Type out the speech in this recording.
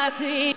I